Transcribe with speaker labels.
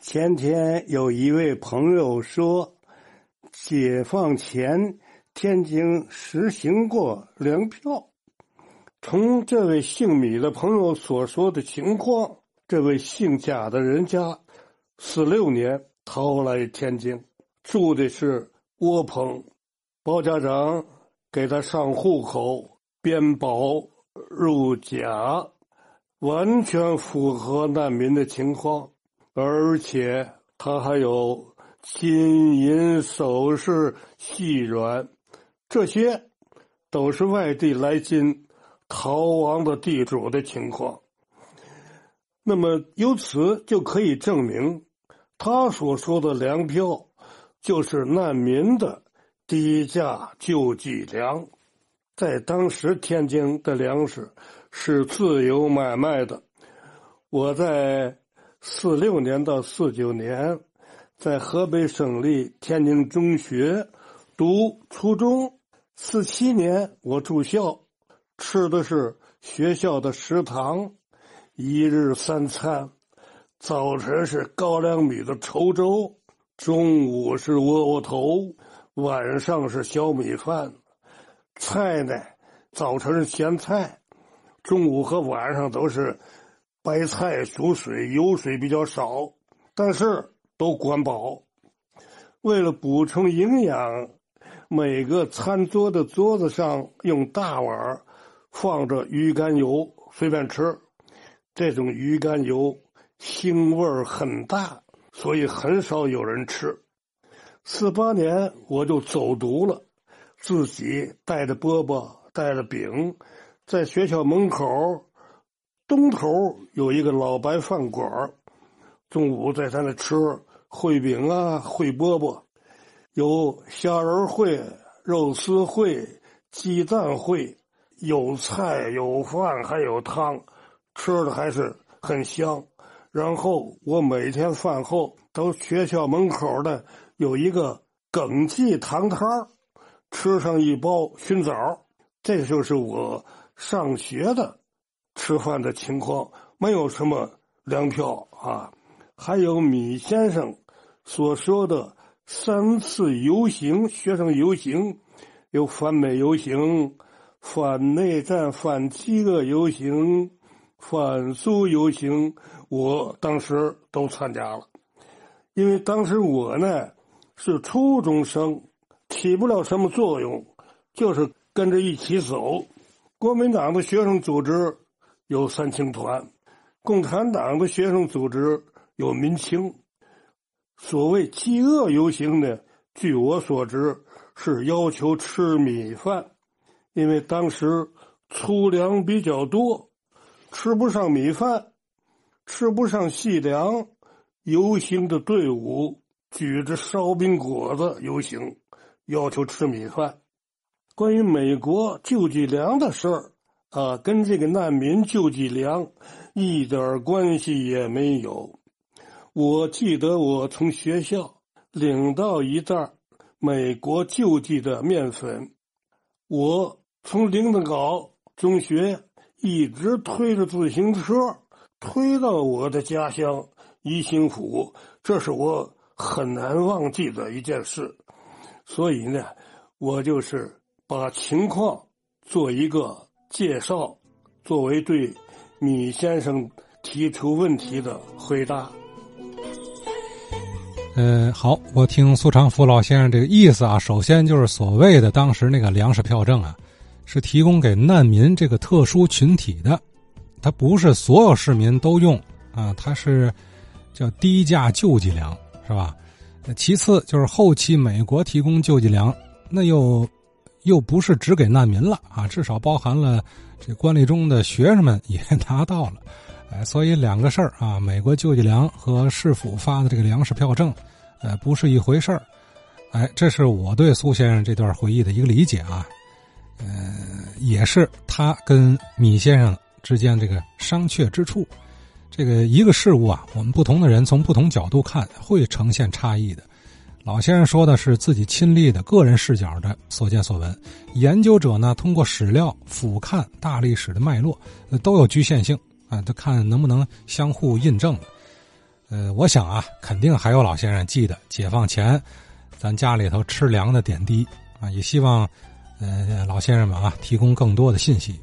Speaker 1: 前天有一位朋友说，解放前天津实行过粮票。从这位姓米的朋友所说的情况，这位姓贾的人家四六年逃来天津，住的是窝棚，包家长给他上户口，编保入甲，完全符合难民的情况，而且他还有金银首饰、细软，这些 都是外地来津。逃亡的地主的情况，那么由此就可以证明，他所说的粮票就是难民的低价救济粮。在当时，天津的粮食是自由买卖的。我在四六年到四九年，在河北省立天津中学读初中，四七年我住校。吃的是学校的食堂，一日三餐，早晨是高粱米的稠粥，中午是窝窝头，晚上是小米饭。菜呢，早晨是咸菜，中午和晚上都是白菜煮水，油水比较少，但是都管饱。为了补充营养，每个餐桌的桌子上用大碗。放着鱼肝油，随便吃。这种鱼肝油腥味很大，所以很少有人吃。四八年我就走读了，自己带着饽饽，带着饼，在学校门口东头有一个老白饭馆中午在他那吃烩饼啊，烩饽饽，有虾仁烩、肉丝烩、鸡蛋烩。有菜有饭还有汤，吃的还是很香。然后我每天饭后到学校门口的有一个耿记糖摊吃上一包熏枣。这就是我上学的吃饭的情况，没有什么粮票啊。还有米先生所说的三次游行，学生游行有反美游行。反内战、反饥饿游行、反苏游行，我当时都参加了。因为当时我呢是初中生，起不了什么作用，就是跟着一起走。国民党的学生组织有三青团，共产党的学生组织有民青。所谓饥饿游行呢，据我所知是要求吃米饭。因为当时粗粮比较多，吃不上米饭，吃不上细粮，游行的队伍举着烧饼果子游行，要求吃米饭。关于美国救济粮的事儿啊，跟这个难民救济粮一点关系也没有。我记得我从学校领到一袋美国救济的面粉，我。从林子岗中学一直推着自行车，推到我的家乡宜兴府，这是我很难忘记的一件事。所以呢，我就是把情况做一个介绍，作为对米先生提出问题的回答。
Speaker 2: 呃，好，我听苏长福老先生这个意思啊，首先就是所谓的当时那个粮食票证啊。是提供给难民这个特殊群体的，它不是所有市民都用啊，它是叫低价救济粮，是吧？其次就是后期美国提供救济粮，那又又不是只给难民了啊，至少包含了这官吏中的学生们也拿到了，哎，所以两个事儿啊，美国救济粮和市府发的这个粮食票证，呃，不是一回事儿，哎，这是我对苏先生这段回忆的一个理解啊。呃，也是他跟米先生之间这个商榷之处。这个一个事物啊，我们不同的人从不同角度看，会呈现差异的。老先生说的是自己亲历的个人视角的所见所闻，研究者呢，通过史料俯瞰大历史的脉络，都有局限性啊，都看能不能相互印证。呃，我想啊，肯定还有老先生记得解放前咱家里头吃粮的点滴啊，也希望呃老先生们啊提供更多的信息。